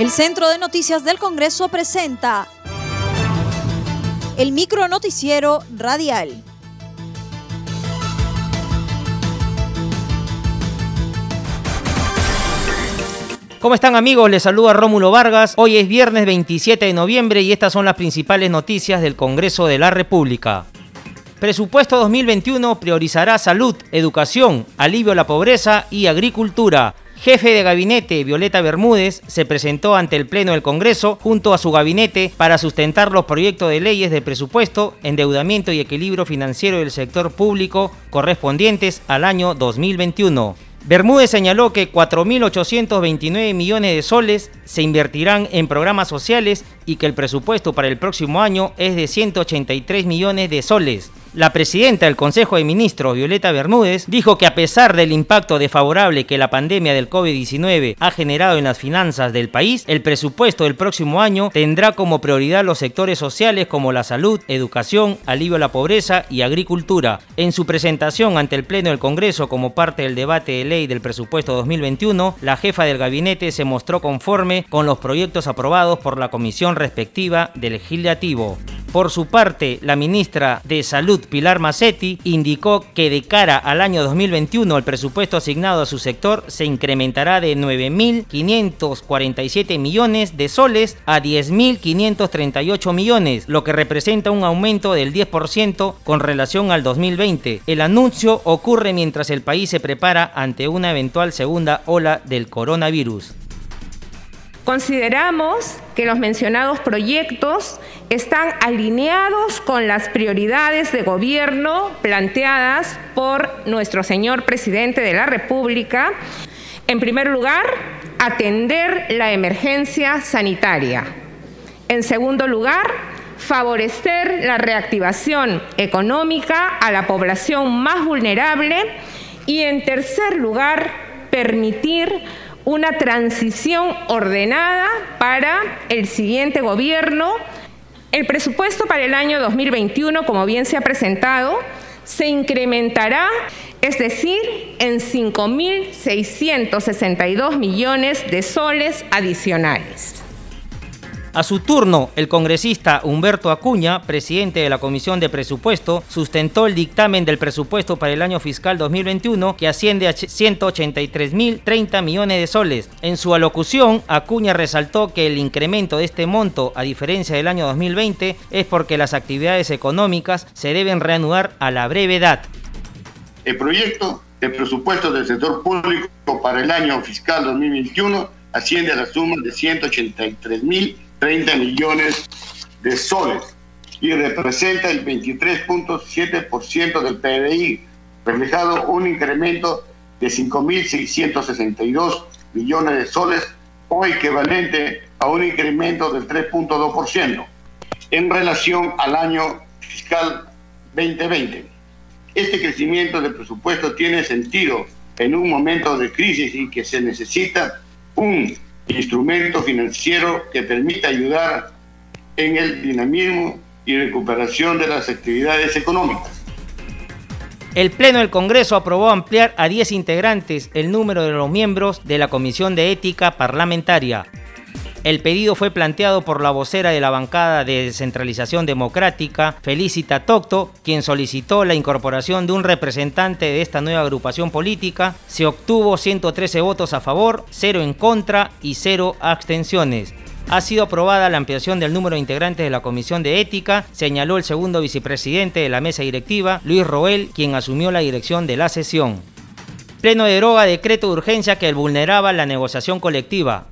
El Centro de Noticias del Congreso presenta el micro noticiero radial. ¿Cómo están amigos? Les saluda Rómulo Vargas. Hoy es viernes 27 de noviembre y estas son las principales noticias del Congreso de la República. Presupuesto 2021 priorizará salud, educación, alivio a la pobreza y agricultura. Jefe de gabinete Violeta Bermúdez se presentó ante el Pleno del Congreso junto a su gabinete para sustentar los proyectos de leyes de presupuesto, endeudamiento y equilibrio financiero del sector público correspondientes al año 2021. Bermúdez señaló que 4.829 millones de soles se invertirán en programas sociales y que el presupuesto para el próximo año es de 183 millones de soles. La presidenta del Consejo de Ministros, Violeta Bermúdez, dijo que a pesar del impacto desfavorable que la pandemia del COVID-19 ha generado en las finanzas del país, el presupuesto del próximo año tendrá como prioridad los sectores sociales como la salud, educación, alivio a la pobreza y agricultura. En su presentación ante el Pleno del Congreso como parte del debate de ley del presupuesto 2021, la jefa del gabinete se mostró conforme con los proyectos aprobados por la comisión respectiva del legislativo. Por su parte, la ministra de Salud, Pilar Macetti, indicó que de cara al año 2021 el presupuesto asignado a su sector se incrementará de 9.547 millones de soles a 10.538 millones, lo que representa un aumento del 10% con relación al 2020. El anuncio ocurre mientras el país se prepara ante una eventual segunda ola del coronavirus. Consideramos que los mencionados proyectos están alineados con las prioridades de gobierno planteadas por nuestro señor presidente de la República. En primer lugar, atender la emergencia sanitaria. En segundo lugar, favorecer la reactivación económica a la población más vulnerable. Y en tercer lugar, permitir una transición ordenada para el siguiente gobierno. El presupuesto para el año 2021, como bien se ha presentado, se incrementará, es decir, en 5.662 millones de soles adicionales. A su turno, el congresista Humberto Acuña, presidente de la Comisión de Presupuesto, sustentó el dictamen del presupuesto para el año fiscal 2021 que asciende a 183.030 millones de soles. En su alocución, Acuña resaltó que el incremento de este monto, a diferencia del año 2020, es porque las actividades económicas se deben reanudar a la brevedad. El proyecto de presupuesto del sector público para el año fiscal 2021 asciende a la suma de 183.000 30 millones de soles y representa el 23.7% del PBI, reflejado un incremento de 5.662 millones de soles o equivalente a un incremento del 3.2% en relación al año fiscal 2020. Este crecimiento del presupuesto tiene sentido en un momento de crisis y que se necesita un instrumento financiero que permita ayudar en el dinamismo y recuperación de las actividades económicas. El Pleno del Congreso aprobó ampliar a 10 integrantes el número de los miembros de la Comisión de Ética Parlamentaria. El pedido fue planteado por la vocera de la bancada de descentralización democrática, Felicita Tocto, quien solicitó la incorporación de un representante de esta nueva agrupación política. Se obtuvo 113 votos a favor, 0 en contra y 0 abstenciones. Ha sido aprobada la ampliación del número de integrantes de la Comisión de Ética, señaló el segundo vicepresidente de la mesa directiva, Luis Roel, quien asumió la dirección de la sesión. Pleno de droga decreto de urgencia que vulneraba la negociación colectiva.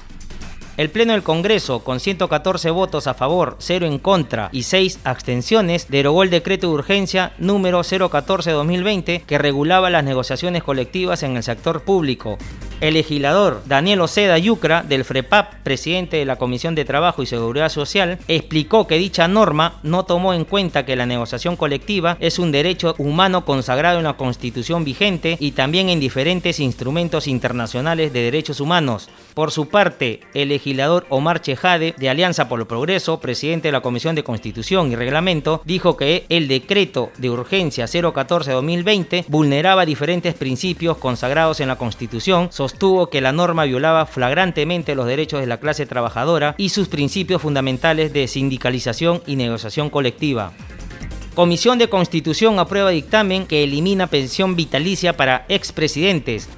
El Pleno del Congreso, con 114 votos a favor, 0 en contra y 6 abstenciones, derogó el decreto de urgencia número 014-2020 que regulaba las negociaciones colectivas en el sector público. El legislador Daniel Oceda Yucra, del FREPAP, presidente de la Comisión de Trabajo y Seguridad Social, explicó que dicha norma no tomó en cuenta que la negociación colectiva es un derecho humano consagrado en la Constitución vigente y también en diferentes instrumentos internacionales de derechos humanos. Por su parte, el legislador Omar Chejade, de Alianza por el Progreso, presidente de la Comisión de Constitución y Reglamento, dijo que el decreto de urgencia 014-2020 vulneraba diferentes principios consagrados en la Constitución, sostuvo que la norma violaba flagrantemente los derechos de la clase trabajadora y sus principios fundamentales de sindicalización y negociación colectiva. Comisión de Constitución aprueba dictamen que elimina pensión vitalicia para expresidentes.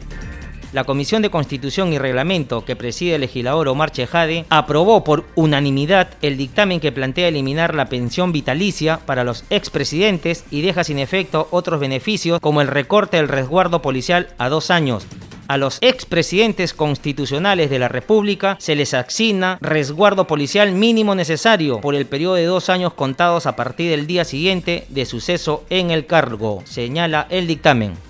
La Comisión de Constitución y Reglamento que preside el legislador Omar Chejade aprobó por unanimidad el dictamen que plantea eliminar la pensión vitalicia para los expresidentes y deja sin efecto otros beneficios como el recorte del resguardo policial a dos años, a los expresidentes constitucionales de la República se les asigna resguardo policial mínimo necesario por el periodo de dos años contados a partir del día siguiente de suceso en el cargo, señala el dictamen.